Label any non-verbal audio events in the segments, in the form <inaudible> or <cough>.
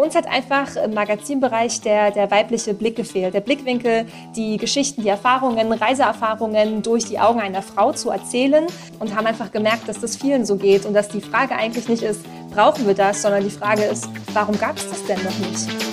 uns hat einfach im Magazinbereich der, der weibliche Blick gefehlt. Der Blickwinkel, die Geschichten, die Erfahrungen, Reiseerfahrungen durch die Augen einer Frau zu erzählen und haben einfach gemerkt, dass das vielen so geht und dass die Frage eigentlich nicht ist, brauchen wir das, sondern die Frage ist, warum gab es das denn noch nicht?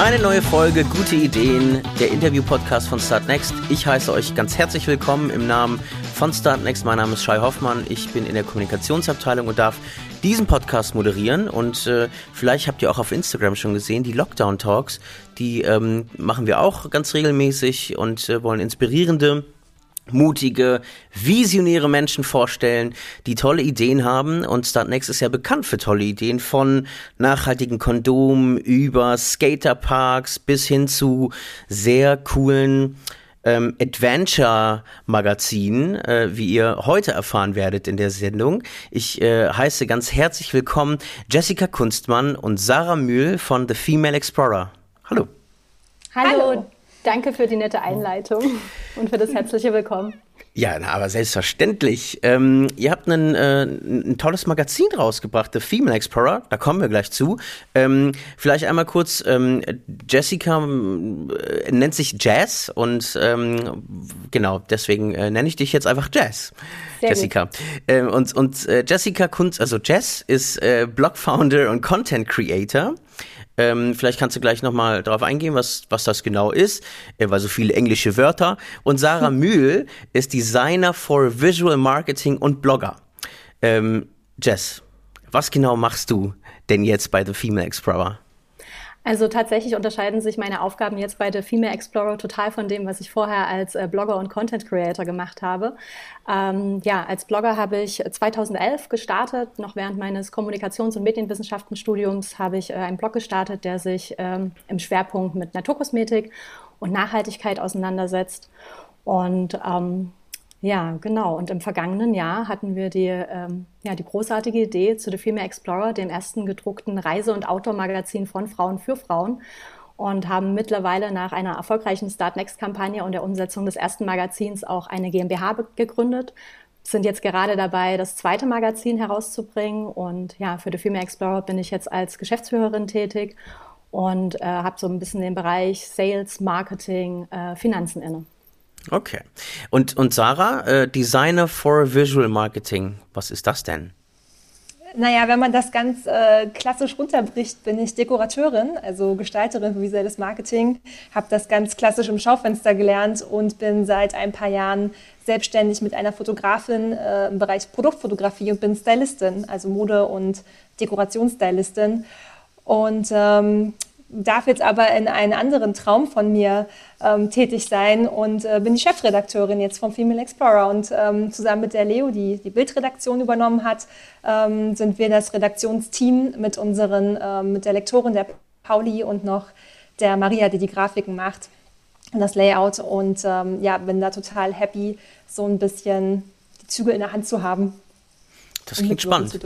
Eine neue Folge, gute Ideen, der Interview-Podcast von Startnext. Ich heiße euch ganz herzlich willkommen im Namen von Startnext. Mein Name ist Shai Hoffmann. Ich bin in der Kommunikationsabteilung und darf diesen Podcast moderieren. Und äh, vielleicht habt ihr auch auf Instagram schon gesehen, die Lockdown Talks, die ähm, machen wir auch ganz regelmäßig und äh, wollen inspirierende mutige, visionäre Menschen vorstellen, die tolle Ideen haben. Und Startnext ist ja bekannt für tolle Ideen von nachhaltigen Kondomen über Skaterparks bis hin zu sehr coolen ähm, Adventure-Magazinen, äh, wie ihr heute erfahren werdet in der Sendung. Ich äh, heiße ganz herzlich willkommen Jessica Kunstmann und Sarah Mühl von The Female Explorer. Hallo. Hallo. Hallo. Danke für die nette Einleitung und für das herzliche Willkommen. Ja, na, aber selbstverständlich. Ähm, ihr habt einen, äh, ein tolles Magazin rausgebracht, The Female Explorer, da kommen wir gleich zu. Ähm, vielleicht einmal kurz, ähm, Jessica äh, nennt sich Jazz und ähm, genau, deswegen äh, nenne ich dich jetzt einfach Jazz. Sehr Jessica. Ähm, und und äh, Jessica Kunz, also Jazz ist äh, Blog-Founder und Content Creator. Ähm, vielleicht kannst du gleich nochmal darauf eingehen, was, was das genau ist, äh, weil so viele englische Wörter. Und Sarah Mühl ist Designer for Visual Marketing und Blogger. Ähm, Jess, was genau machst du denn jetzt bei The Female Explorer? Also tatsächlich unterscheiden sich meine Aufgaben jetzt bei The Female Explorer total von dem, was ich vorher als äh, Blogger und Content Creator gemacht habe. Ähm, ja, als Blogger habe ich 2011 gestartet. Noch während meines Kommunikations- und Medienwissenschaftenstudiums habe ich äh, einen Blog gestartet, der sich ähm, im Schwerpunkt mit Naturkosmetik und Nachhaltigkeit auseinandersetzt. Und ähm, ja, genau. Und im vergangenen Jahr hatten wir die, ähm, ja, die großartige Idee zu The Female Explorer, dem ersten gedruckten Reise- und Outdoor-Magazin von Frauen für Frauen. Und haben mittlerweile nach einer erfolgreichen Start Next-Kampagne und der Umsetzung des ersten Magazins auch eine GmbH gegründet. Sind jetzt gerade dabei, das zweite Magazin herauszubringen. Und ja, für The Female Explorer bin ich jetzt als Geschäftsführerin tätig und äh, habe so ein bisschen den Bereich Sales, Marketing, äh, Finanzen inne. Okay. Und, und Sarah, äh, Designer for Visual Marketing, was ist das denn? Naja, wenn man das ganz äh, klassisch runterbricht, bin ich Dekorateurin, also Gestalterin für visuelles Marketing, habe das ganz klassisch im Schaufenster gelernt und bin seit ein paar Jahren selbstständig mit einer Fotografin äh, im Bereich Produktfotografie und bin Stylistin, also Mode- und Dekorationsstylistin. Und ähm, darf jetzt aber in einen anderen Traum von mir ähm, tätig sein und äh, bin die Chefredakteurin jetzt vom Female Explorer. Und ähm, zusammen mit der Leo, die die Bildredaktion übernommen hat, ähm, sind wir das Redaktionsteam mit unseren, ähm, mit der Lektorin, der Pauli und noch der Maria, die die Grafiken macht und das Layout. Und ähm, ja, bin da total happy, so ein bisschen die Züge in der Hand zu haben. Das klingt spannend.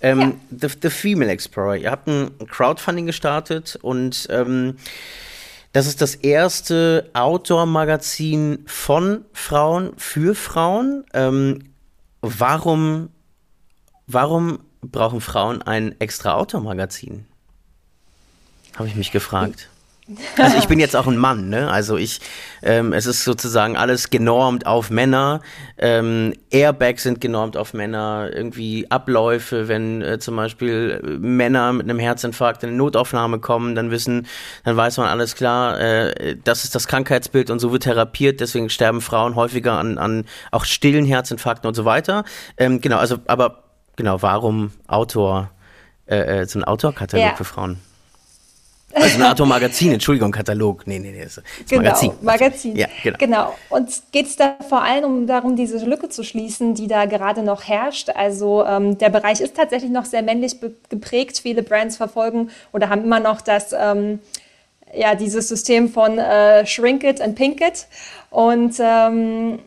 Ähm, ja. the, the, Female Explorer. Ihr habt ein Crowdfunding gestartet und ähm, das ist das erste Outdoor-Magazin von Frauen für Frauen. Ähm, warum, warum brauchen Frauen ein extra Outdoor-Magazin? Habe ich mich gefragt. Also ich bin jetzt auch ein Mann, ne? Also ich, ähm, es ist sozusagen alles genormt auf Männer. Ähm, Airbags sind genormt auf Männer. Irgendwie Abläufe, wenn äh, zum Beispiel Männer mit einem Herzinfarkt in eine Notaufnahme kommen, dann wissen, dann weiß man alles klar, äh, das ist das Krankheitsbild und so wird therapiert. Deswegen sterben Frauen häufiger an, an auch stillen Herzinfarkten und so weiter. Ähm, genau, also aber genau, warum Autor, äh, äh so ein Autorkatalog ja. für Frauen? Also ein Automagazin, Entschuldigung, Katalog. Nee, nee, nee, das ist genau, Magazin. Magazin. Ja, genau. genau. Und geht es da vor allem um darum, diese Lücke zu schließen, die da gerade noch herrscht. Also ähm, der Bereich ist tatsächlich noch sehr männlich geprägt. Viele Brands verfolgen oder haben immer noch das, ähm, ja, dieses System von äh, Shrink it and Pink it. Und ähm,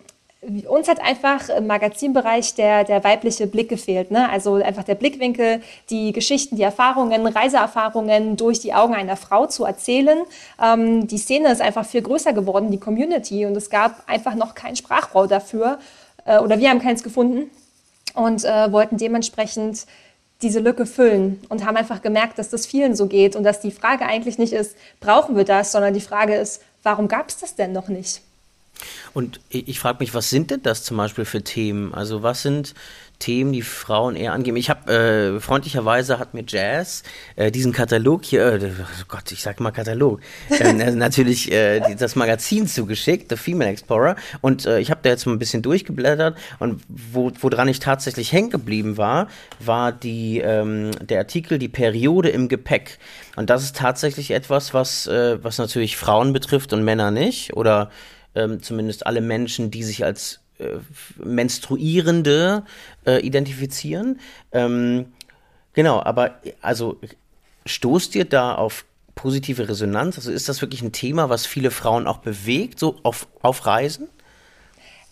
uns hat einfach im Magazinbereich der, der weibliche Blick gefehlt. Ne? Also einfach der Blickwinkel, die Geschichten, die Erfahrungen, Reiseerfahrungen durch die Augen einer Frau zu erzählen. Ähm, die Szene ist einfach viel größer geworden, die Community, und es gab einfach noch keinen Sprachrohr dafür. äh, oder wir haben keins gefunden und äh, wollten dementsprechend diese Lücke füllen und haben einfach gemerkt, dass das vielen so geht und dass die Frage eigentlich nicht ist, brauchen wir das, sondern die Frage ist, warum gab es das denn noch nicht? Und ich, ich frage mich, was sind denn das zum Beispiel für Themen? Also was sind Themen, die Frauen eher angeben. Ich habe äh, freundlicherweise hat mir Jazz äh, diesen Katalog hier, äh, oh Gott, ich sag mal Katalog, <laughs> äh, natürlich äh, das Magazin zugeschickt, The Female Explorer, und äh, ich habe da jetzt mal ein bisschen durchgeblättert und wo, woran ich tatsächlich hängen geblieben war, war die ähm, der Artikel die Periode im Gepäck. Und das ist tatsächlich etwas, was was natürlich Frauen betrifft und Männer nicht oder ähm, zumindest alle Menschen, die sich als äh, Menstruierende äh, identifizieren. Ähm, genau, aber also stoßt ihr da auf positive Resonanz? Also ist das wirklich ein Thema, was viele Frauen auch bewegt, so auf, auf Reisen?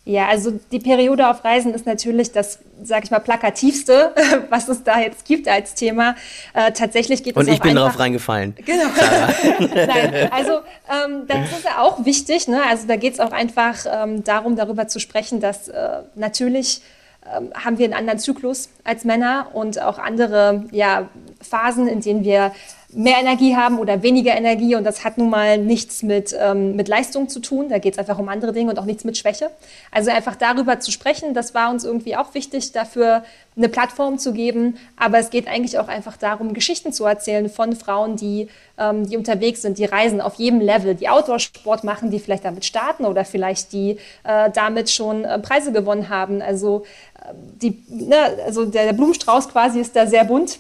Ja, also die Periode auf Reisen ist natürlich das, sag ich mal, plakativste, <laughs> was es da jetzt gibt als Thema. Äh, tatsächlich geht es Und ich bin darauf reingefallen. Genau. <laughs> <laughs> Nein, also ähm, das ist ja auch wichtig. Ne? Also da geht es auch einfach ähm, darum, darüber zu sprechen, dass äh, natürlich ähm, haben wir einen anderen Zyklus als Männer und auch andere ja, Phasen, in denen wir mehr Energie haben oder weniger Energie. Und das hat nun mal nichts mit, ähm, mit Leistung zu tun. Da geht es einfach um andere Dinge und auch nichts mit Schwäche. Also einfach darüber zu sprechen, das war uns irgendwie auch wichtig, dafür eine Plattform zu geben. Aber es geht eigentlich auch einfach darum, Geschichten zu erzählen von Frauen, die, ähm, die unterwegs sind, die reisen auf jedem Level, die Outdoor-Sport machen, die vielleicht damit starten oder vielleicht die äh, damit schon äh, Preise gewonnen haben. Also, äh, die, ne, also der, der Blumenstrauß quasi ist da sehr bunt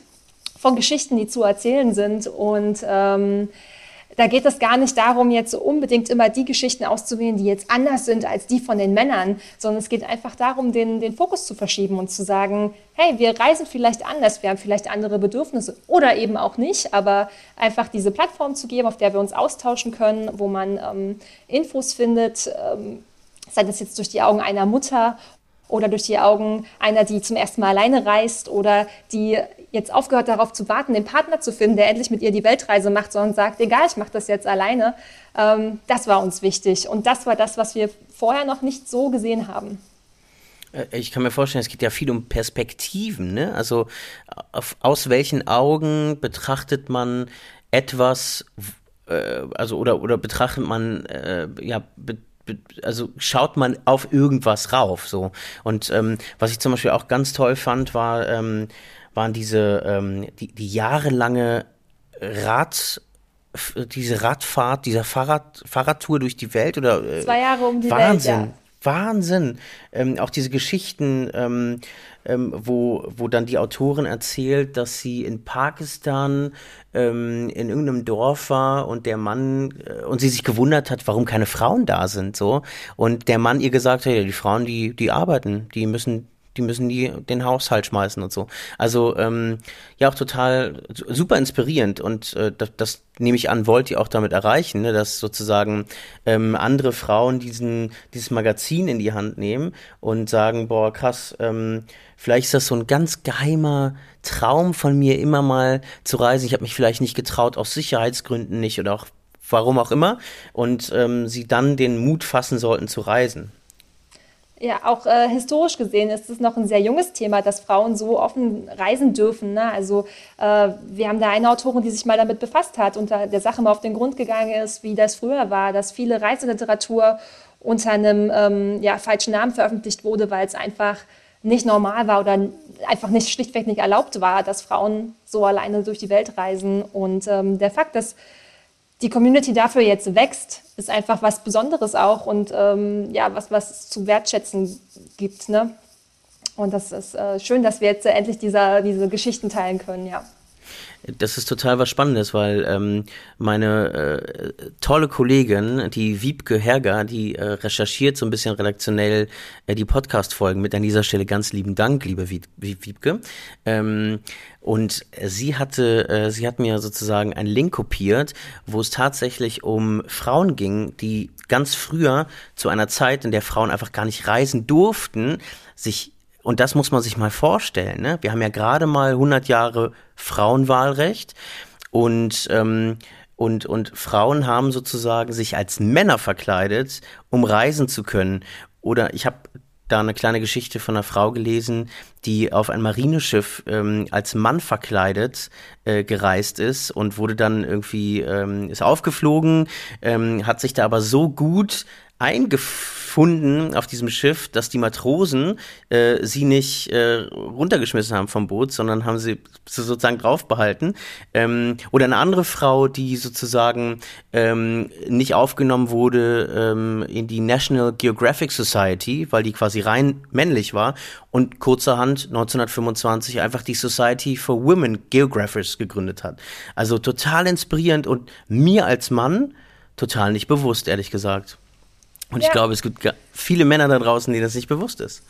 von Geschichten, die zu erzählen sind. Und ähm, da geht es gar nicht darum, jetzt unbedingt immer die Geschichten auszuwählen, die jetzt anders sind als die von den Männern, sondern es geht einfach darum, den, den Fokus zu verschieben und zu sagen, hey, wir reisen vielleicht anders, wir haben vielleicht andere Bedürfnisse oder eben auch nicht, aber einfach diese Plattform zu geben, auf der wir uns austauschen können, wo man ähm, Infos findet, ähm, sei das jetzt durch die Augen einer Mutter oder durch die Augen einer, die zum ersten Mal alleine reist oder die jetzt aufgehört darauf zu warten, den Partner zu finden, der endlich mit ihr die Weltreise macht, sondern sagt, egal, ich mache das jetzt alleine. Ähm, das war uns wichtig und das war das, was wir vorher noch nicht so gesehen haben. Äh, ich kann mir vorstellen, es geht ja viel um Perspektiven, ne? Also auf, aus welchen Augen betrachtet man etwas, äh, also oder oder betrachtet man äh, ja be, also schaut man auf irgendwas rauf so und ähm, was ich zum Beispiel auch ganz toll fand war ähm, waren diese ähm, die, die jahrelange Rad diese Radfahrt, dieser Fahrrad, Fahrradtour durch die Welt oder äh, zwei Jahre um die Wahnsinn, Welt, ja. Wahnsinn. Ähm, auch diese Geschichten, ähm, ähm, wo, wo dann die Autorin erzählt, dass sie in Pakistan ähm, in irgendeinem Dorf war und der Mann äh, und sie sich gewundert hat, warum keine Frauen da sind, so. Und der Mann ihr gesagt hat, ja, die Frauen, die, die arbeiten, die müssen die müssen die den Haushalt schmeißen und so. Also ähm, ja auch total super inspirierend und äh, das, das nehme ich an, wollt ihr auch damit erreichen, ne, dass sozusagen ähm, andere Frauen diesen dieses Magazin in die Hand nehmen und sagen, boah krass, ähm, vielleicht ist das so ein ganz geheimer Traum von mir, immer mal zu reisen. Ich habe mich vielleicht nicht getraut aus Sicherheitsgründen nicht oder auch warum auch immer und ähm, sie dann den Mut fassen sollten zu reisen. Ja, auch äh, historisch gesehen ist es noch ein sehr junges Thema, dass Frauen so offen reisen dürfen. Ne? Also äh, wir haben da eine Autorin, die sich mal damit befasst hat und der Sache mal auf den Grund gegangen ist, wie das früher war, dass viele Reiseliteratur unter einem ähm, ja, falschen Namen veröffentlicht wurde, weil es einfach nicht normal war oder einfach nicht schlichtweg nicht erlaubt war, dass Frauen so alleine durch die Welt reisen. Und ähm, der Fakt, dass die Community dafür jetzt wächst, ist einfach was Besonderes auch und ähm, ja, was, was zu wertschätzen gibt. Ne? Und das ist äh, schön, dass wir jetzt endlich dieser, diese Geschichten teilen können, ja. Das ist total was Spannendes, weil ähm, meine äh, tolle Kollegin, die Wiebke Herger, die äh, recherchiert so ein bisschen redaktionell äh, die Podcast-Folgen mit an dieser Stelle ganz lieben Dank, liebe Wieb Wiebke. Ähm, und sie hatte, äh, sie hat mir sozusagen einen Link kopiert, wo es tatsächlich um Frauen ging, die ganz früher zu einer Zeit, in der Frauen einfach gar nicht reisen durften, sich und das muss man sich mal vorstellen. Ne? Wir haben ja gerade mal 100 Jahre Frauenwahlrecht und ähm, und, und Frauen haben sozusagen sich als Männer verkleidet, um reisen zu können. Oder ich habe da eine kleine Geschichte von einer Frau gelesen, die auf ein Marineschiff ähm, als Mann verkleidet äh, gereist ist und wurde dann irgendwie, ähm, ist aufgeflogen, ähm, hat sich da aber so gut eingefunden auf diesem Schiff, dass die Matrosen äh, sie nicht äh, runtergeschmissen haben vom Boot, sondern haben sie sozusagen draufbehalten. Ähm, oder eine andere Frau, die sozusagen ähm, nicht aufgenommen wurde ähm, in die National Geographic Society, weil die quasi rein männlich war und kurzerhand 1925 einfach die Society for Women Geographers gegründet hat. Also total inspirierend und mir als Mann total nicht bewusst, ehrlich gesagt. Und ja. ich glaube, es gibt viele Männer da draußen, denen das nicht bewusst ist.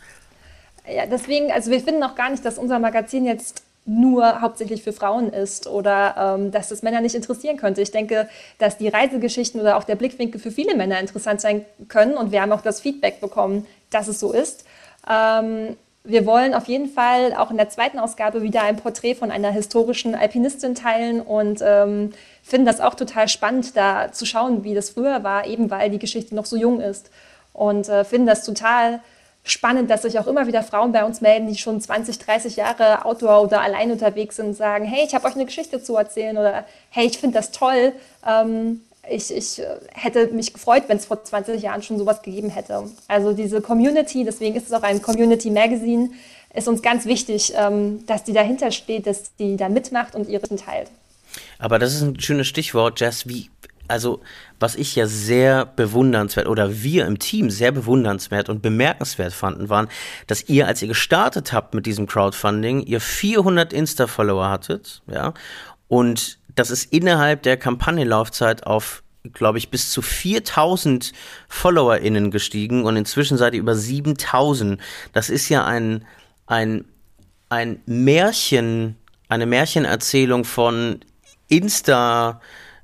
Ja, deswegen, also wir finden auch gar nicht, dass unser Magazin jetzt nur hauptsächlich für Frauen ist oder ähm, dass das Männer nicht interessieren könnte. Ich denke, dass die Reisegeschichten oder auch der Blickwinkel für viele Männer interessant sein können und wir haben auch das Feedback bekommen, dass es so ist. Ähm, wir wollen auf jeden Fall auch in der zweiten Ausgabe wieder ein Porträt von einer historischen Alpinistin teilen und ähm, finden das auch total spannend, da zu schauen, wie das früher war, eben weil die Geschichte noch so jung ist. Und äh, finden das total spannend, dass sich auch immer wieder Frauen bei uns melden, die schon 20, 30 Jahre Outdoor oder allein unterwegs sind und sagen, hey, ich habe euch eine Geschichte zu erzählen oder hey, ich finde das toll. Ähm, ich, ich äh, hätte mich gefreut, wenn es vor 20 Jahren schon sowas gegeben hätte. Also diese Community, deswegen ist es auch ein Community Magazine, ist uns ganz wichtig, ähm, dass die dahinter steht, dass die da mitmacht und ihren teilt. Aber das ist ein schönes Stichwort, Jess. Wie, also, was ich ja sehr bewundernswert oder wir im Team sehr bewundernswert und bemerkenswert fanden, waren, dass ihr, als ihr gestartet habt mit diesem Crowdfunding, ihr 400 Insta-Follower hattet, ja, und das ist innerhalb der Kampagnenlaufzeit auf, glaube ich, bis zu 4000 FollowerInnen gestiegen und inzwischen seid ihr über 7000. Das ist ja ein, ein, ein Märchen, eine Märchenerzählung von Insta,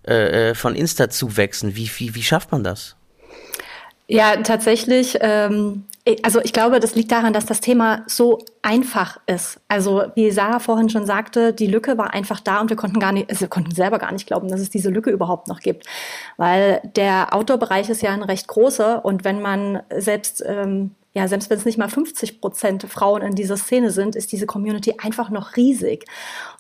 äh, äh von Insta-Zuwächsen. Wie, wie, wie schafft man das? Ja, tatsächlich ähm, also ich glaube, das liegt daran, dass das Thema so einfach ist. Also wie Sarah vorhin schon sagte, die Lücke war einfach da und wir konnten gar nicht, also wir konnten selber gar nicht glauben, dass es diese Lücke überhaupt noch gibt, weil der Outdoor-Bereich ist ja ein recht großer und wenn man selbst ähm, ja, selbst wenn es nicht mal 50 Prozent Frauen in dieser Szene sind, ist diese Community einfach noch riesig.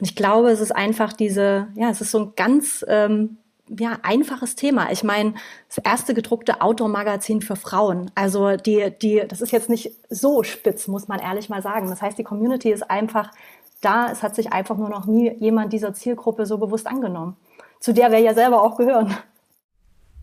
Und ich glaube, es ist einfach diese, ja, es ist so ein ganz ähm, ja, einfaches Thema. Ich meine, das erste gedruckte Outdoor-Magazin für Frauen. Also die, die, das ist jetzt nicht so spitz, muss man ehrlich mal sagen. Das heißt, die Community ist einfach da. Es hat sich einfach nur noch nie jemand dieser Zielgruppe so bewusst angenommen. Zu der wir ja selber auch gehören.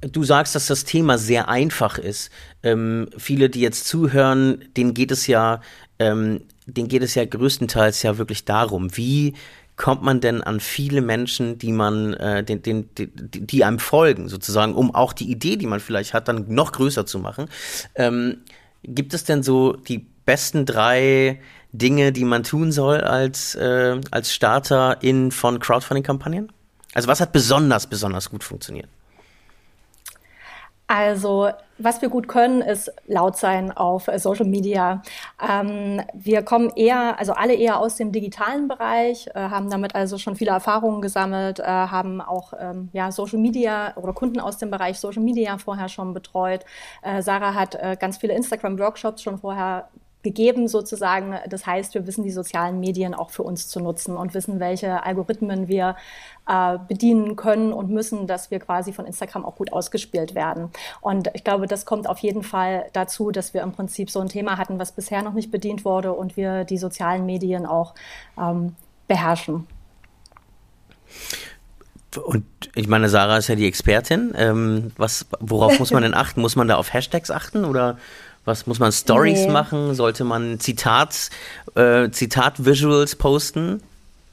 Du sagst, dass das Thema sehr einfach ist. Ähm, viele, die jetzt zuhören, denen geht es ja, ähm, denen geht es ja größtenteils ja wirklich darum, wie kommt man denn an viele Menschen, die man, äh, den, den, die, die einem folgen, sozusagen, um auch die Idee, die man vielleicht hat, dann noch größer zu machen. Ähm, gibt es denn so die besten drei Dinge, die man tun soll als, äh, als Starter in von Crowdfunding-Kampagnen? Also was hat besonders, besonders gut funktioniert? Also, was wir gut können, ist laut sein auf äh, Social Media. Ähm, wir kommen eher, also alle eher aus dem digitalen Bereich, äh, haben damit also schon viele Erfahrungen gesammelt, äh, haben auch ähm, ja, Social Media oder Kunden aus dem Bereich Social Media vorher schon betreut. Äh, Sarah hat äh, ganz viele Instagram-Workshops schon vorher gegeben sozusagen. Das heißt, wir wissen die sozialen Medien auch für uns zu nutzen und wissen, welche Algorithmen wir äh, bedienen können und müssen, dass wir quasi von Instagram auch gut ausgespielt werden. Und ich glaube, das kommt auf jeden Fall dazu, dass wir im Prinzip so ein Thema hatten, was bisher noch nicht bedient wurde und wir die sozialen Medien auch ähm, beherrschen. Und ich meine, Sarah ist ja die Expertin. Ähm, was, worauf muss man denn achten? Muss man da auf Hashtags achten oder was muss man Stories nee. machen? Sollte man Zitats, äh, Zitat-Visuals posten?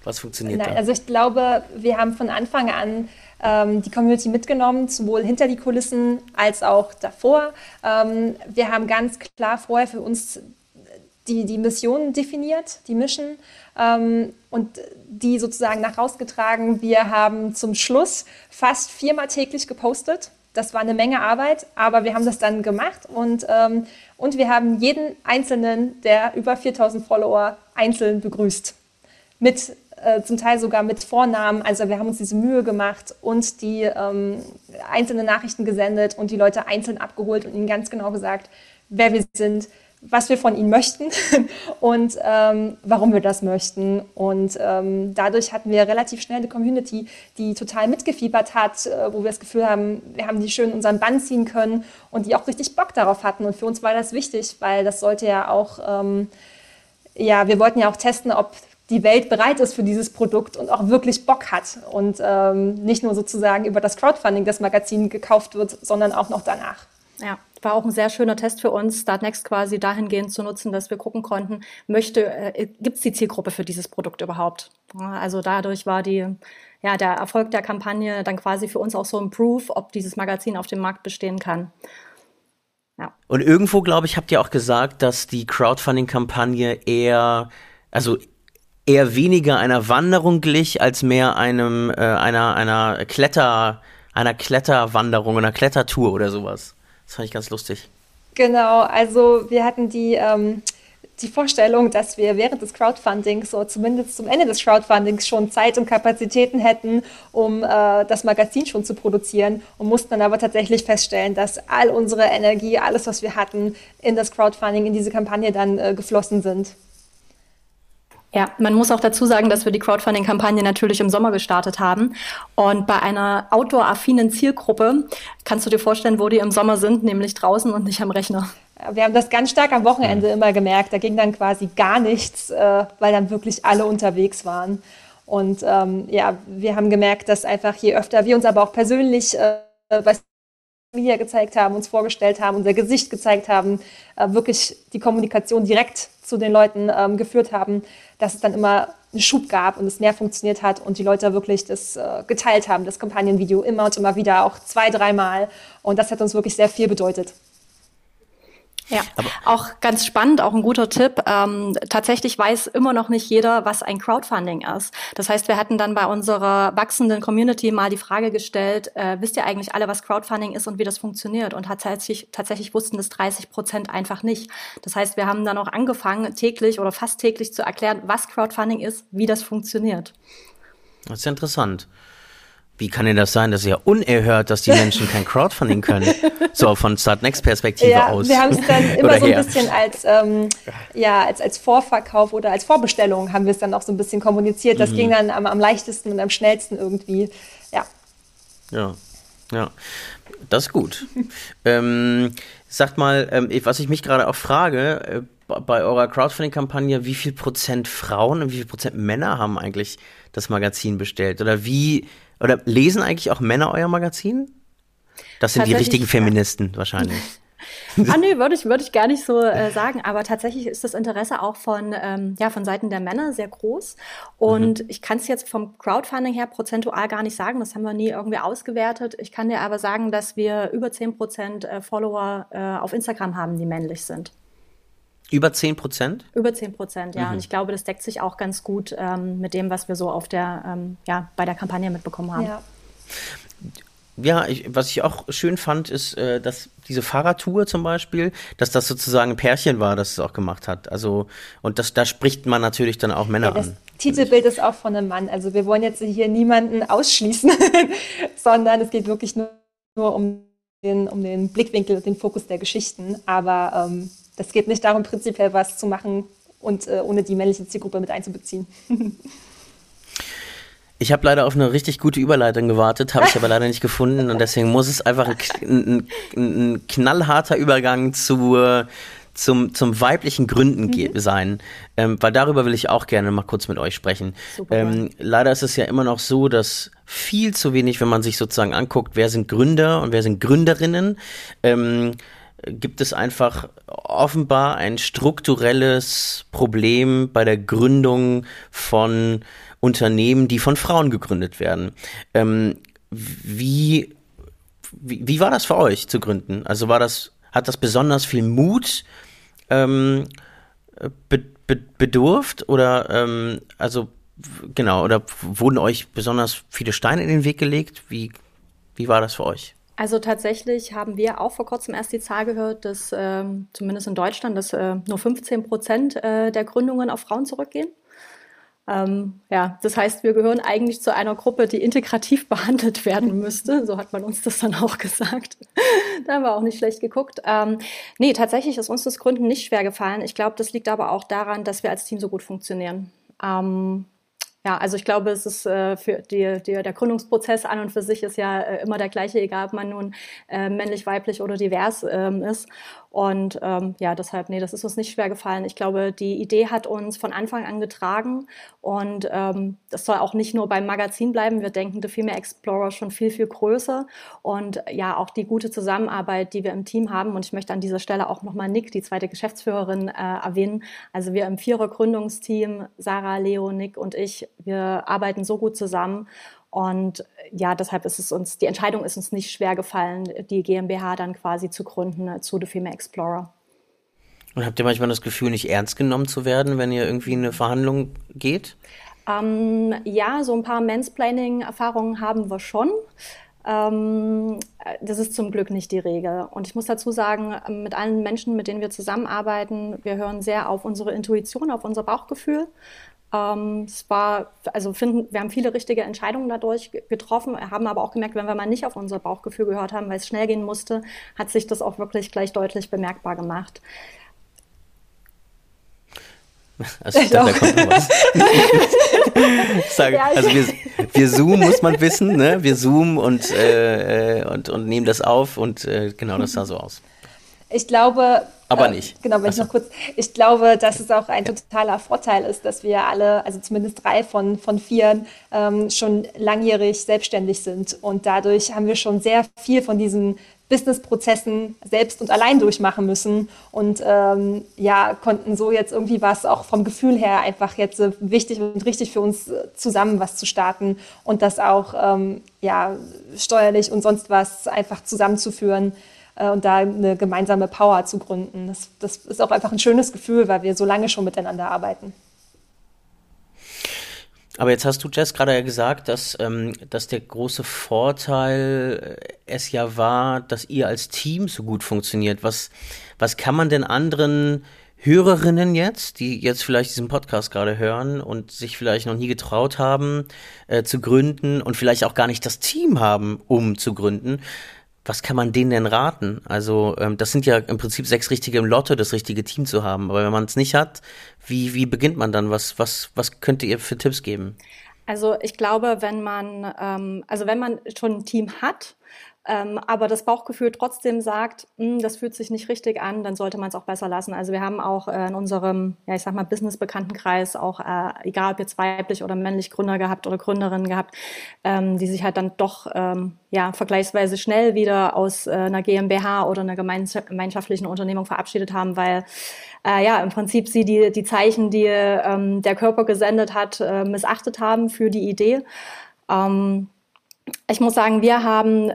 Was funktioniert Nein, da? Also ich glaube, wir haben von Anfang an ähm, die Community mitgenommen, sowohl hinter die Kulissen als auch davor. Ähm, wir haben ganz klar vorher für uns die, die Mission definiert, die Mission, ähm, und die sozusagen nach rausgetragen. Wir haben zum Schluss fast viermal täglich gepostet das war eine Menge Arbeit, aber wir haben das dann gemacht und, ähm, und wir haben jeden Einzelnen der über 4000 Follower einzeln begrüßt. Mit, äh, zum Teil sogar mit Vornamen. Also wir haben uns diese Mühe gemacht und die ähm, einzelnen Nachrichten gesendet und die Leute einzeln abgeholt und ihnen ganz genau gesagt, wer wir sind, was wir von ihnen möchten <laughs> und ähm, warum wir das möchten. Und ähm, dadurch hatten wir relativ schnell eine Community, die total mitgefiebert hat, äh, wo wir das Gefühl haben, wir haben die schön in unseren Bann ziehen können und die auch richtig Bock darauf hatten. Und für uns war das wichtig, weil das sollte ja auch, ähm, ja, wir wollten ja auch testen, ob die Welt bereit ist für dieses Produkt und auch wirklich Bock hat und ähm, nicht nur sozusagen über das Crowdfunding das Magazin gekauft wird, sondern auch noch danach. Ja, war auch ein sehr schöner Test für uns, Startnext quasi dahingehend zu nutzen, dass wir gucken konnten, möchte, äh, gibt es die Zielgruppe für dieses Produkt überhaupt? Also dadurch war die, ja, der Erfolg der Kampagne dann quasi für uns auch so ein Proof, ob dieses Magazin auf dem Markt bestehen kann. Ja. Und irgendwo, glaube ich, habt ihr auch gesagt, dass die Crowdfunding-Kampagne eher, also eher weniger einer Wanderung glich, als mehr einem, äh, einer, einer Kletter, einer Kletterwanderung, einer Klettertour oder sowas. Das fand ich ganz lustig. Genau, also wir hatten die, ähm, die Vorstellung, dass wir während des Crowdfundings oder zumindest zum Ende des Crowdfundings schon Zeit und Kapazitäten hätten, um äh, das Magazin schon zu produzieren und mussten dann aber tatsächlich feststellen, dass all unsere Energie, alles, was wir hatten, in das Crowdfunding, in diese Kampagne dann äh, geflossen sind. Ja, man muss auch dazu sagen, dass wir die Crowdfunding-Kampagne natürlich im Sommer gestartet haben. Und bei einer outdoor-affinen Zielgruppe kannst du dir vorstellen, wo die im Sommer sind, nämlich draußen und nicht am Rechner. Wir haben das ganz stark am Wochenende immer gemerkt. Da ging dann quasi gar nichts, äh, weil dann wirklich alle unterwegs waren. Und ähm, ja, wir haben gemerkt, dass einfach je öfter wir uns aber auch persönlich äh, bei Media gezeigt haben, uns vorgestellt haben, unser Gesicht gezeigt haben, äh, wirklich die Kommunikation direkt zu den Leuten ähm, geführt haben, dass es dann immer einen Schub gab und es mehr funktioniert hat und die Leute wirklich das äh, geteilt haben, das Kampagnenvideo immer und immer wieder, auch zwei, dreimal. Und das hat uns wirklich sehr viel bedeutet. Ja, Aber auch ganz spannend, auch ein guter Tipp. Ähm, tatsächlich weiß immer noch nicht jeder, was ein Crowdfunding ist. Das heißt, wir hatten dann bei unserer wachsenden Community mal die Frage gestellt, äh, wisst ihr eigentlich alle, was Crowdfunding ist und wie das funktioniert? Und tatsächlich, tatsächlich wussten das 30 Prozent einfach nicht. Das heißt, wir haben dann auch angefangen, täglich oder fast täglich zu erklären, was Crowdfunding ist, wie das funktioniert. Das ist interessant. Wie kann denn das sein? Das ist ja unerhört, dass die Menschen kein Crowdfunding können. So von Startnext-Perspektive ja, aus. Wir haben es dann <laughs> immer so ein her. bisschen als, ähm, ja, als, als Vorverkauf oder als Vorbestellung haben wir es dann auch so ein bisschen kommuniziert. Das mhm. ging dann am, am leichtesten und am schnellsten irgendwie. Ja. Ja. Ja. Das ist gut. <laughs> ähm, sagt mal, ähm, was ich mich gerade auch frage, äh, bei eurer Crowdfunding-Kampagne, wie viel Prozent Frauen und wie viel Prozent Männer haben eigentlich das Magazin bestellt? Oder wie, oder lesen eigentlich auch Männer euer Magazin? Das sind die richtigen Feministen wahrscheinlich. <laughs> ah, nee, würde ich, würde ich gar nicht so äh, sagen. Aber tatsächlich ist das Interesse auch von, ähm, ja, von Seiten der Männer sehr groß. Und mhm. ich kann es jetzt vom Crowdfunding her prozentual gar nicht sagen. Das haben wir nie irgendwie ausgewertet. Ich kann dir aber sagen, dass wir über 10 Prozent äh, Follower äh, auf Instagram haben, die männlich sind. Über 10 Prozent? Über 10 Prozent, ja. Mhm. Und ich glaube, das deckt sich auch ganz gut ähm, mit dem, was wir so auf der, ähm, ja, bei der Kampagne mitbekommen haben. Ja. Ja, ich, was ich auch schön fand, ist, äh, dass diese Fahrradtour zum Beispiel, dass das sozusagen ein Pärchen war, das es auch gemacht hat. Also, und das, da spricht man natürlich dann auch Männer ja, das an. Titelbild ist auch von einem Mann. Also wir wollen jetzt hier niemanden ausschließen, <laughs> sondern es geht wirklich nur, nur um, den, um den Blickwinkel, den Fokus der Geschichten. Aber ähm, es geht nicht darum, prinzipiell was zu machen und äh, ohne die männliche Zielgruppe mit einzubeziehen. <laughs> Ich habe leider auf eine richtig gute Überleitung gewartet, habe ich aber leider nicht gefunden und deswegen muss es einfach ein, ein, ein knallharter Übergang zu, zum, zum weiblichen Gründen mhm. sein, ähm, weil darüber will ich auch gerne mal kurz mit euch sprechen. Ähm, leider ist es ja immer noch so, dass viel zu wenig, wenn man sich sozusagen anguckt, wer sind Gründer und wer sind Gründerinnen, ähm, gibt es einfach offenbar ein strukturelles Problem bei der Gründung von Unternehmen, die von Frauen gegründet werden. Ähm, wie, wie, wie war das für euch zu gründen? Also war das, hat das besonders viel Mut ähm, be, be, bedurft oder ähm, also genau, oder wurden euch besonders viele Steine in den Weg gelegt? Wie, wie war das für euch? Also tatsächlich haben wir auch vor kurzem erst die Zahl gehört, dass ähm, zumindest in Deutschland, dass äh, nur 15 Prozent äh, der Gründungen auf Frauen zurückgehen. Ähm, ja, das heißt, wir gehören eigentlich zu einer Gruppe, die integrativ <laughs> behandelt werden müsste. So hat man uns das dann auch gesagt. <laughs> da haben wir auch nicht schlecht geguckt. Ähm, nee, tatsächlich ist uns das Gründen nicht schwer gefallen. Ich glaube, das liegt aber auch daran, dass wir als Team so gut funktionieren. Ähm, ja, also ich glaube, es ist äh, für die, die, der Gründungsprozess an und für sich ist ja äh, immer der gleiche, egal ob man nun äh, männlich, weiblich oder divers ähm, ist. Und ähm, ja, deshalb, nee, das ist uns nicht schwer gefallen. Ich glaube, die Idee hat uns von Anfang an getragen und ähm, das soll auch nicht nur beim Magazin bleiben. Wir denken The Female Explorer schon viel, viel größer und ja, auch die gute Zusammenarbeit, die wir im Team haben. Und ich möchte an dieser Stelle auch nochmal Nick, die zweite Geschäftsführerin, äh, erwähnen. Also wir im Vierer Gründungsteam, Sarah, Leo, Nick und ich, wir arbeiten so gut zusammen und ja, deshalb ist es uns, die Entscheidung ist uns nicht schwer gefallen, die GmbH dann quasi zu gründen äh, zu The Female Explorer. Und habt ihr manchmal das Gefühl, nicht ernst genommen zu werden, wenn ihr irgendwie in eine Verhandlung geht? Ähm, ja, so ein paar Mansplaining-Erfahrungen haben wir schon. Ähm, das ist zum Glück nicht die Regel. Und ich muss dazu sagen, mit allen Menschen, mit denen wir zusammenarbeiten, wir hören sehr auf unsere Intuition, auf unser Bauchgefühl. Ähm, es war, also finden, wir haben viele richtige Entscheidungen dadurch getroffen, haben aber auch gemerkt, wenn wir mal nicht auf unser Bauchgefühl gehört haben, weil es schnell gehen musste, hat sich das auch wirklich gleich deutlich bemerkbar gemacht. Also, da, da kommt noch was. <laughs> Sag, also wir, wir zoomen, muss man wissen, ne? Wir zoomen und, äh, äh, und, und nehmen das auf und äh, genau, das sah so aus. Ich glaube, aber äh, nicht. Genau, wenn ich noch kurz, ich glaube, dass es auch ein totaler Vorteil ist, dass wir alle, also zumindest drei von, von vier, ähm, schon langjährig selbstständig sind. Und dadurch haben wir schon sehr viel von diesen Businessprozessen selbst und allein durchmachen müssen und ähm, ja, konnten so jetzt irgendwie was auch vom Gefühl her einfach jetzt äh, wichtig und richtig für uns äh, zusammen was zu starten und das auch ähm, ja, steuerlich und sonst was einfach zusammenzuführen äh, und da eine gemeinsame Power zu gründen. Das, das ist auch einfach ein schönes Gefühl, weil wir so lange schon miteinander arbeiten. Aber jetzt hast du, Jess, gerade ja gesagt, dass, ähm, dass der große Vorteil äh, es ja war, dass ihr als Team so gut funktioniert. Was, was kann man denn anderen Hörerinnen jetzt, die jetzt vielleicht diesen Podcast gerade hören und sich vielleicht noch nie getraut haben äh, zu gründen und vielleicht auch gar nicht das Team haben, um zu gründen, was kann man denen denn raten? Also ähm, das sind ja im Prinzip sechs richtige im Lotto, das richtige Team zu haben. Aber wenn man es nicht hat, wie, wie beginnt man dann? Was, was, was könnt ihr für Tipps geben? Also ich glaube, wenn man, ähm, also wenn man schon ein Team hat, ähm, aber das Bauchgefühl trotzdem sagt, hm, das fühlt sich nicht richtig an, dann sollte man es auch besser lassen. Also wir haben auch äh, in unserem, ja ich sag mal, Business-Bekanntenkreis auch, äh, egal ob jetzt weiblich oder männlich Gründer gehabt oder Gründerinnen gehabt, ähm, die sich halt dann doch ähm, ja vergleichsweise schnell wieder aus äh, einer GmbH oder einer gemeinschaftlichen Unternehmung verabschiedet haben, weil äh, ja im Prinzip sie die, die Zeichen, die ähm, der Körper gesendet hat, äh, missachtet haben für die Idee. Ähm, ich muss sagen, wir haben,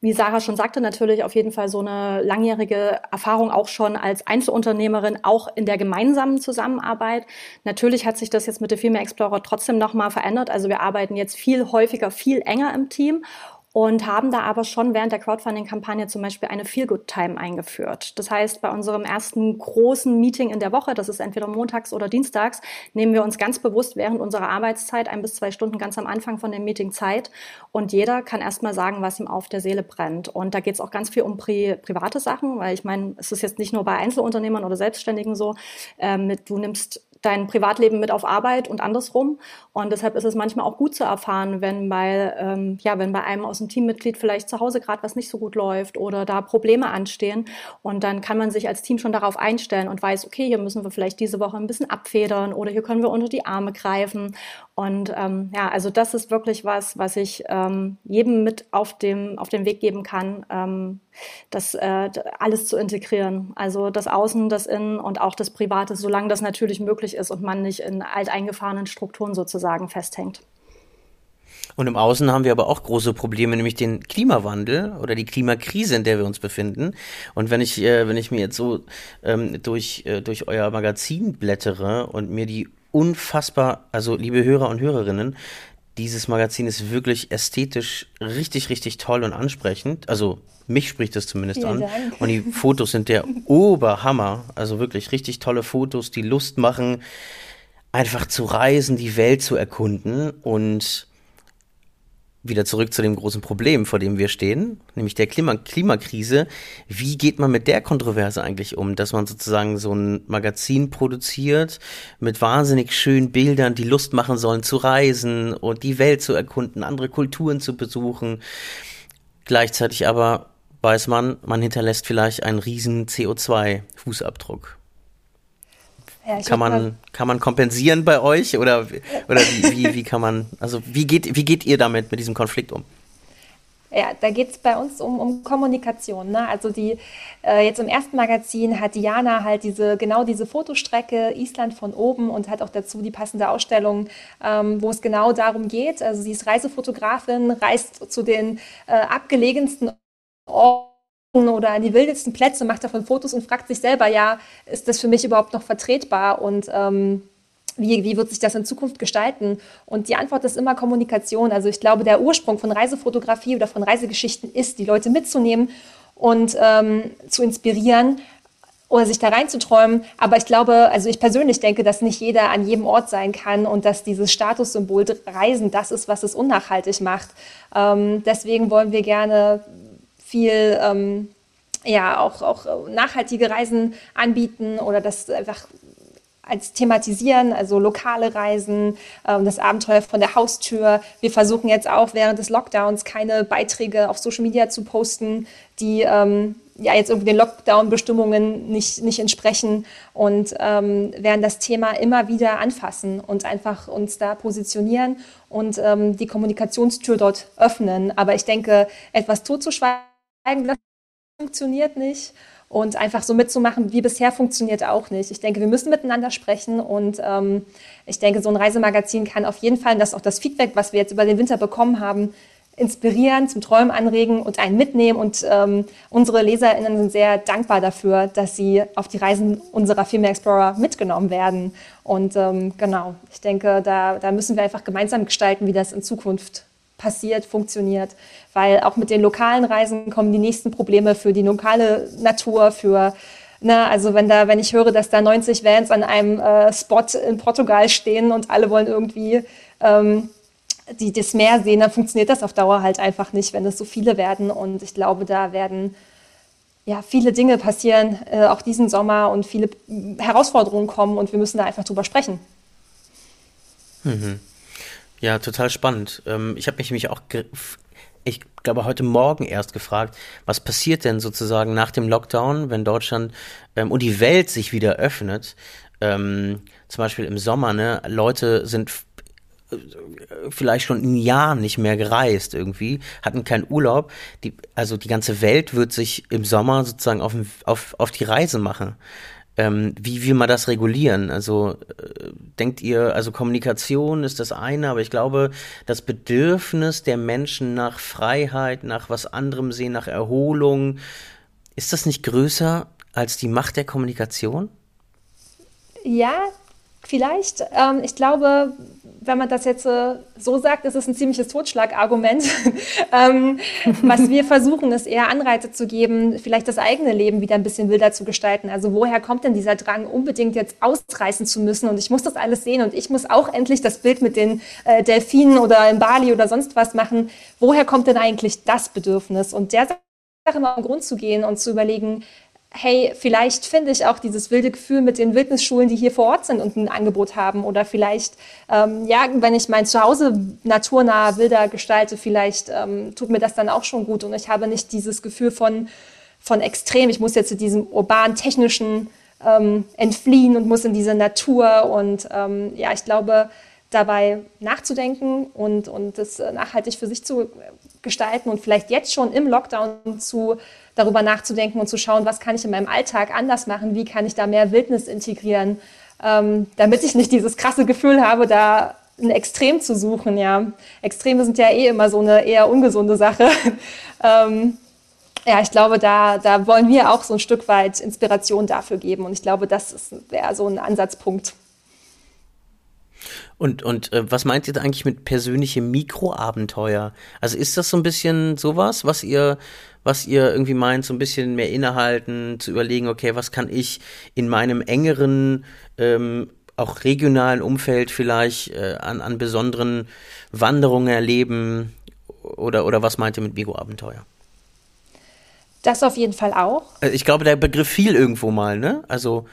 wie Sarah schon sagte, natürlich auf jeden Fall so eine langjährige Erfahrung auch schon als Einzelunternehmerin, auch in der gemeinsamen Zusammenarbeit. Natürlich hat sich das jetzt mit der Firma Explorer trotzdem nochmal verändert. Also wir arbeiten jetzt viel häufiger, viel enger im Team und haben da aber schon während der Crowdfunding-Kampagne zum Beispiel eine Feel-Good-Time eingeführt. Das heißt, bei unserem ersten großen Meeting in der Woche, das ist entweder montags oder dienstags, nehmen wir uns ganz bewusst während unserer Arbeitszeit ein bis zwei Stunden ganz am Anfang von dem Meeting Zeit und jeder kann erstmal sagen, was ihm auf der Seele brennt. Und da geht es auch ganz viel um pri private Sachen, weil ich meine, es ist jetzt nicht nur bei Einzelunternehmern oder Selbstständigen so, ähm, du nimmst dein Privatleben mit auf Arbeit und andersrum. Und deshalb ist es manchmal auch gut zu erfahren, wenn bei, ähm, ja, wenn bei einem aus dem Teammitglied vielleicht zu Hause gerade was nicht so gut läuft oder da Probleme anstehen. Und dann kann man sich als Team schon darauf einstellen und weiß, okay, hier müssen wir vielleicht diese Woche ein bisschen abfedern oder hier können wir unter die Arme greifen. Und ähm, ja, also das ist wirklich was, was ich ähm, jedem mit auf dem, auf den Weg geben kann, ähm, das äh, alles zu integrieren. Also das Außen, das Innen und auch das Private, solange das natürlich möglich ist und man nicht in alteingefahrenen Strukturen sozusagen festhängt. Und im Außen haben wir aber auch große Probleme, nämlich den Klimawandel oder die Klimakrise, in der wir uns befinden. Und wenn ich, äh, wenn ich mir jetzt so ähm, durch, äh, durch euer Magazin blättere und mir die unfassbar, also liebe Hörer und Hörerinnen, dieses Magazin ist wirklich ästhetisch richtig, richtig toll und ansprechend. Also mich spricht es zumindest Vielen an. Dank. Und die Fotos sind der <laughs> Oberhammer. Also wirklich richtig tolle Fotos, die Lust machen. einfach zu reisen, die Welt zu erkunden und wieder zurück zu dem großen Problem, vor dem wir stehen, nämlich der Klima Klimakrise. Wie geht man mit der Kontroverse eigentlich um, dass man sozusagen so ein Magazin produziert mit wahnsinnig schönen Bildern, die Lust machen sollen zu reisen und die Welt zu erkunden, andere Kulturen zu besuchen. Gleichzeitig aber weiß man, man hinterlässt vielleicht einen riesen CO2-Fußabdruck. Ja, kann man kann man kompensieren bei euch oder oder wie, wie, wie kann man also wie geht wie geht ihr damit mit diesem Konflikt um? Ja, da geht es bei uns um, um Kommunikation. Ne? Also die äh, jetzt im ersten Magazin hat Diana halt diese genau diese Fotostrecke Island von oben und hat auch dazu die passende Ausstellung, ähm, wo es genau darum geht. Also sie ist Reisefotografin, reist zu den äh, abgelegensten Orten oder an die wildesten Plätze, macht davon Fotos und fragt sich selber, ja, ist das für mich überhaupt noch vertretbar und ähm, wie, wie wird sich das in Zukunft gestalten? Und die Antwort ist immer Kommunikation. Also ich glaube, der Ursprung von Reisefotografie oder von Reisegeschichten ist, die Leute mitzunehmen und ähm, zu inspirieren oder sich da reinzuträumen. Aber ich glaube, also ich persönlich denke, dass nicht jeder an jedem Ort sein kann und dass dieses Statussymbol Reisen das ist, was es unnachhaltig macht. Ähm, deswegen wollen wir gerne viel ähm, ja auch, auch nachhaltige Reisen anbieten oder das einfach als thematisieren, also lokale Reisen, ähm, das Abenteuer von der Haustür. Wir versuchen jetzt auch während des Lockdowns keine Beiträge auf Social Media zu posten, die ähm, ja jetzt irgendwie den Lockdown-Bestimmungen nicht, nicht entsprechen und ähm, werden das Thema immer wieder anfassen und einfach uns da positionieren und ähm, die Kommunikationstür dort öffnen. Aber ich denke, etwas totzuschweigen, das funktioniert nicht. Und einfach so mitzumachen wie bisher funktioniert auch nicht. Ich denke, wir müssen miteinander sprechen und ähm, ich denke, so ein Reisemagazin kann auf jeden Fall, dass auch das Feedback, was wir jetzt über den Winter bekommen haben, inspirieren, zum Träumen anregen und einen mitnehmen. Und ähm, unsere LeserInnen sind sehr dankbar dafür, dass sie auf die Reisen unserer Female Explorer mitgenommen werden. Und ähm, genau, ich denke, da, da müssen wir einfach gemeinsam gestalten, wie das in Zukunft passiert, funktioniert, weil auch mit den lokalen Reisen kommen die nächsten Probleme für die lokale Natur, für Ne, also wenn da, wenn ich höre, dass da 90 Vans an einem äh, Spot in Portugal stehen und alle wollen irgendwie ähm, die, das Meer sehen, dann funktioniert das auf Dauer halt einfach nicht, wenn es so viele werden. Und ich glaube, da werden ja viele Dinge passieren, äh, auch diesen Sommer und viele Herausforderungen kommen und wir müssen da einfach drüber sprechen. Mhm. Ja, total spannend. Ähm, ich habe mich nämlich auch, ich glaube, heute Morgen erst gefragt, was passiert denn sozusagen nach dem Lockdown, wenn Deutschland ähm, und die Welt sich wieder öffnet? Ähm, zum Beispiel im Sommer, ne? Leute sind äh, vielleicht schon ein Jahr nicht mehr gereist irgendwie, hatten keinen Urlaub. Die, also die ganze Welt wird sich im Sommer sozusagen auf, auf, auf die Reise machen. Ähm, wie will man das regulieren? Also äh, denkt ihr, also Kommunikation ist das eine, aber ich glaube, das Bedürfnis der Menschen nach Freiheit, nach was anderem sehen, nach Erholung, ist das nicht größer als die Macht der Kommunikation? Ja, vielleicht. Ähm, ich glaube, wenn man das jetzt äh, so sagt, ist es ein ziemliches Totschlagargument. <laughs> ähm, was wir versuchen, ist eher Anreize zu geben, vielleicht das eigene Leben wieder ein bisschen wilder zu gestalten. Also woher kommt denn dieser Drang, unbedingt jetzt ausreißen zu müssen und ich muss das alles sehen und ich muss auch endlich das Bild mit den äh, Delfinen oder in Bali oder sonst was machen. Woher kommt denn eigentlich das Bedürfnis? Und der Sache mal im Grund zu gehen und zu überlegen, hey, vielleicht finde ich auch dieses wilde Gefühl mit den Wildnisschulen, die hier vor Ort sind und ein Angebot haben. Oder vielleicht, ähm, ja, wenn ich mein Zuhause naturnah, wilder gestalte, vielleicht ähm, tut mir das dann auch schon gut. Und ich habe nicht dieses Gefühl von, von extrem, ich muss jetzt zu diesem urban-technischen ähm, entfliehen und muss in diese Natur. Und ähm, ja, ich glaube, dabei nachzudenken und, und das nachhaltig für sich zu gestalten und vielleicht jetzt schon im Lockdown zu, darüber nachzudenken und zu schauen, was kann ich in meinem Alltag anders machen, wie kann ich da mehr Wildnis integrieren, ähm, damit ich nicht dieses krasse Gefühl habe, da ein Extrem zu suchen. Ja, Extreme sind ja eh immer so eine eher ungesunde Sache. <laughs> ähm, ja, ich glaube, da, da wollen wir auch so ein Stück weit Inspiration dafür geben. Und ich glaube, das wäre so ein Ansatzpunkt. Und, und äh, was meint ihr da eigentlich mit persönlichem Mikroabenteuer? Also ist das so ein bisschen sowas, was ihr, was ihr irgendwie meint, so ein bisschen mehr innehalten, zu überlegen, okay, was kann ich in meinem engeren ähm, auch regionalen Umfeld vielleicht äh, an, an besonderen Wanderungen erleben? Oder, oder was meint ihr mit Mikroabenteuer? Das auf jeden Fall auch. Also ich glaube, der Begriff fiel irgendwo mal, ne? Also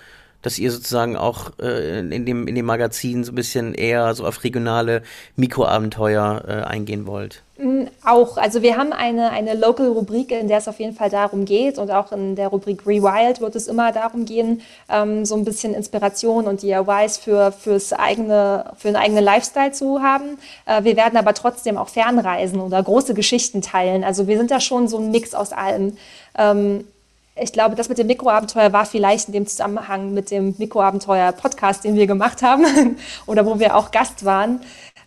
dass ihr sozusagen auch äh, in, dem, in dem Magazin so ein bisschen eher so auf regionale Mikroabenteuer äh, eingehen wollt? Mm, auch, also wir haben eine, eine Local-Rubrik, in der es auf jeden Fall darum geht und auch in der Rubrik Rewild wird es immer darum gehen, ähm, so ein bisschen Inspiration und DIYs für, fürs eigene, für einen eigenen Lifestyle zu haben. Äh, wir werden aber trotzdem auch Fernreisen oder große Geschichten teilen. Also wir sind da schon so ein Mix aus allem. Ähm, ich glaube, das mit dem Mikroabenteuer war vielleicht in dem Zusammenhang mit dem Mikroabenteuer-Podcast, den wir gemacht haben <laughs> oder wo wir auch Gast waren.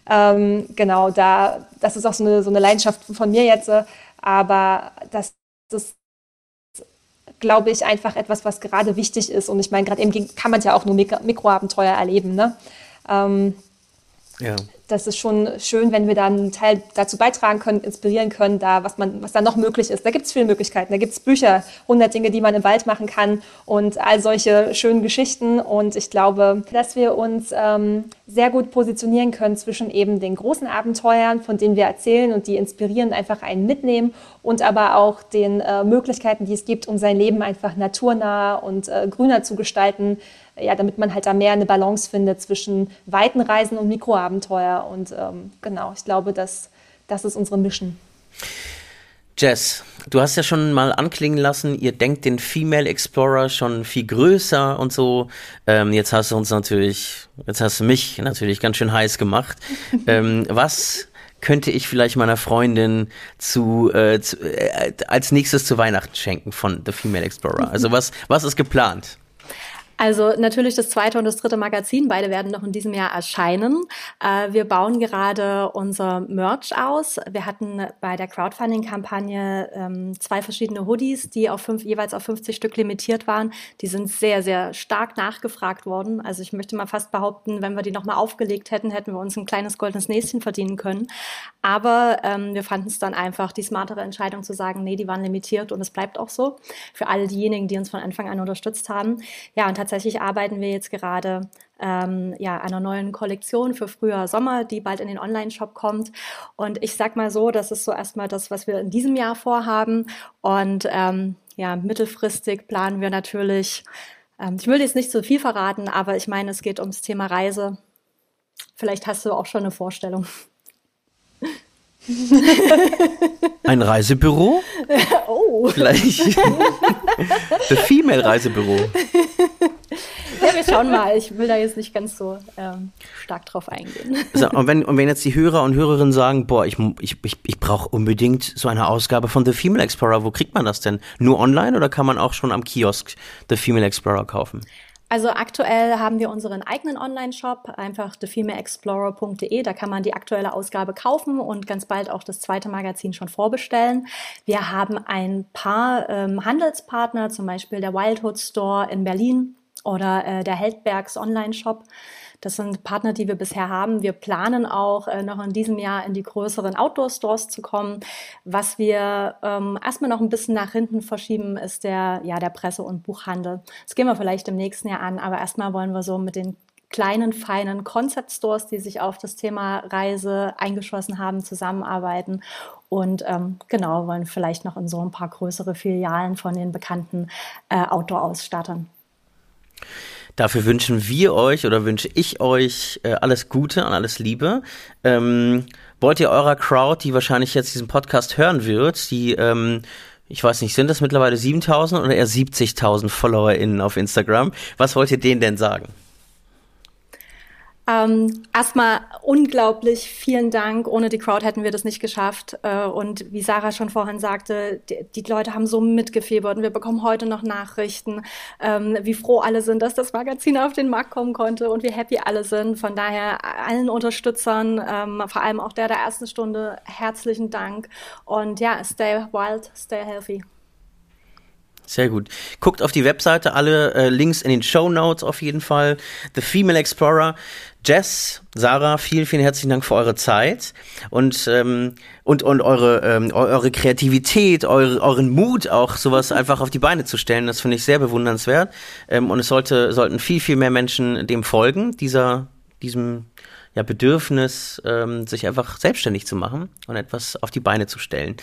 Ähm, genau, da, das ist auch so eine, so eine Leidenschaft von mir jetzt, aber das ist, glaube ich, einfach etwas, was gerade wichtig ist. Und ich meine, gerade eben kann man ja auch nur Mikroabenteuer erleben. Ne? Ähm, ja das ist schon schön, wenn wir da einen Teil dazu beitragen können, inspirieren können, da was man, was da noch möglich ist. Da gibt es viele Möglichkeiten. Da gibt es Bücher, 100 Dinge, die man im Wald machen kann und all solche schönen Geschichten. Und ich glaube, dass wir uns ähm, sehr gut positionieren können zwischen eben den großen Abenteuern, von denen wir erzählen und die inspirieren, einfach einen mitnehmen und aber auch den äh, Möglichkeiten, die es gibt, um sein Leben einfach naturnah und äh, grüner zu gestalten ja, damit man halt da mehr eine Balance findet zwischen weiten Reisen und Mikroabenteuer. Und ähm, genau, ich glaube, dass das ist unsere Mission. Jess, du hast ja schon mal anklingen lassen, ihr denkt den Female Explorer schon viel größer und so. Ähm, jetzt hast du uns natürlich, jetzt hast du mich natürlich ganz schön heiß gemacht. <laughs> ähm, was könnte ich vielleicht meiner Freundin zu, äh, zu äh, als nächstes zu Weihnachten schenken von The Female Explorer? Also was, was ist geplant? Also natürlich das zweite und das dritte Magazin. Beide werden noch in diesem Jahr erscheinen. Äh, wir bauen gerade unser Merch aus. Wir hatten bei der Crowdfunding-Kampagne ähm, zwei verschiedene Hoodies, die auf fünf, jeweils auf 50 Stück limitiert waren. Die sind sehr, sehr stark nachgefragt worden. Also ich möchte mal fast behaupten, wenn wir die nochmal aufgelegt hätten, hätten wir uns ein kleines goldenes Näschen verdienen können. Aber ähm, wir fanden es dann einfach die smartere Entscheidung zu sagen, nee, die waren limitiert und es bleibt auch so. Für all diejenigen, die uns von Anfang an unterstützt haben. Ja, und tatsächlich arbeiten wir jetzt gerade ähm, ja, einer neuen Kollektion für Frühjahr, Sommer, die bald in den Online-Shop kommt. Und ich sag mal so, das ist so erstmal das, was wir in diesem Jahr vorhaben. Und ähm, ja, mittelfristig planen wir natürlich, ähm, ich will jetzt nicht zu viel verraten, aber ich meine, es geht ums Thema Reise. Vielleicht hast du auch schon eine Vorstellung. <laughs> Ein Reisebüro? <laughs> Oh. Vielleicht. Das Female Reisebüro. Ja, wir schauen mal. Ich will da jetzt nicht ganz so ähm, stark drauf eingehen. So, und, wenn, und wenn jetzt die Hörer und Hörerinnen sagen, boah, ich, ich, ich, ich brauche unbedingt so eine Ausgabe von The Female Explorer, wo kriegt man das denn? Nur online oder kann man auch schon am Kiosk The Female Explorer kaufen? Also aktuell haben wir unseren eigenen Online-Shop, einfach thefemaleexplorer.de. Da kann man die aktuelle Ausgabe kaufen und ganz bald auch das zweite Magazin schon vorbestellen. Wir haben ein paar ähm, Handelspartner, zum Beispiel der Wildhood Store in Berlin oder äh, der Heldbergs Online-Shop. Das sind Partner, die wir bisher haben. Wir planen auch äh, noch in diesem Jahr in die größeren Outdoor-Stores zu kommen. Was wir ähm, erstmal noch ein bisschen nach hinten verschieben, ist der, ja, der Presse- und Buchhandel. Das gehen wir vielleicht im nächsten Jahr an, aber erstmal wollen wir so mit den kleinen, feinen Concept Stores, die sich auf das Thema Reise eingeschlossen haben, zusammenarbeiten und ähm, genau wollen vielleicht noch in so ein paar größere Filialen von den bekannten äh, Outdoor-Ausstattern. Dafür wünschen wir euch oder wünsche ich euch äh, alles Gute und alles Liebe. Ähm, wollt ihr eurer Crowd, die wahrscheinlich jetzt diesen Podcast hören wird, die, ähm, ich weiß nicht, sind das mittlerweile 7000 oder eher 70.000 FollowerInnen auf Instagram? Was wollt ihr denen denn sagen? Ähm, erstmal unglaublich vielen Dank. Ohne die Crowd hätten wir das nicht geschafft. Äh, und wie Sarah schon vorhin sagte, die, die, Leute haben so mitgefiebert und wir bekommen heute noch Nachrichten, ähm, wie froh alle sind, dass das Magazin auf den Markt kommen konnte und wie happy alle sind. Von daher allen Unterstützern, ähm, vor allem auch der der ersten Stunde, herzlichen Dank. Und ja, stay wild, stay healthy. Sehr gut. Guckt auf die Webseite, alle äh, Links in den Show Notes auf jeden Fall. The Female Explorer. Jess, Sarah, vielen, vielen herzlichen Dank für eure Zeit und ähm, und und eure ähm, eure Kreativität, eure, euren Mut auch sowas einfach auf die Beine zu stellen. Das finde ich sehr bewundernswert ähm, und es sollte sollten viel viel mehr Menschen dem folgen dieser diesem ja, Bedürfnis, ähm, sich einfach selbstständig zu machen und etwas auf die Beine zu stellen.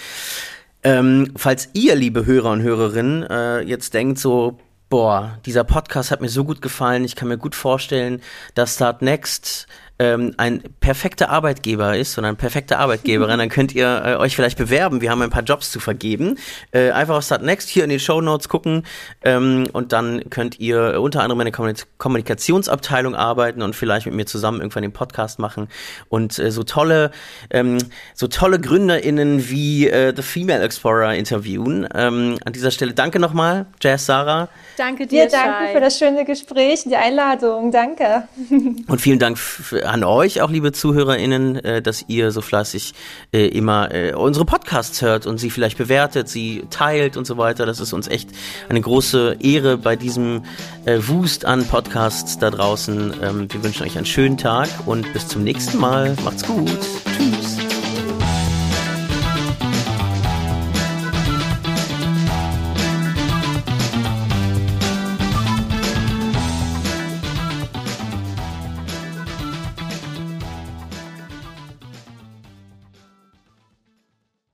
Ähm, falls ihr, liebe Hörer und Hörerinnen, äh, jetzt denkt so, boah, dieser Podcast hat mir so gut gefallen, ich kann mir gut vorstellen, dass Start Next ähm, ein perfekter Arbeitgeber ist oder eine perfekte Arbeitgeberin, <laughs> dann könnt ihr äh, euch vielleicht bewerben. Wir haben ein paar Jobs zu vergeben. Äh, einfach auf Start Next hier in den Show Notes gucken ähm, und dann könnt ihr unter anderem in der Kommunikationsabteilung arbeiten und vielleicht mit mir zusammen irgendwann den Podcast machen und äh, so tolle, ähm, so tolle GründerInnen wie äh, The Female Explorer interviewen. Ähm, an dieser Stelle danke nochmal, Jazz Sarah. Danke dir. Wir danken für das schöne Gespräch, die Einladung. Danke. Und vielen Dank an euch, auch liebe ZuhörerInnen, äh, dass ihr so fleißig äh, immer äh, unsere Podcasts hört und sie vielleicht bewertet, sie teilt und so weiter. Das ist uns echt eine große Ehre bei diesem Wust an Podcasts da draußen. Ähm, wir wünschen euch einen schönen Tag und bis zum nächsten Mal. Macht's gut. Tschüss.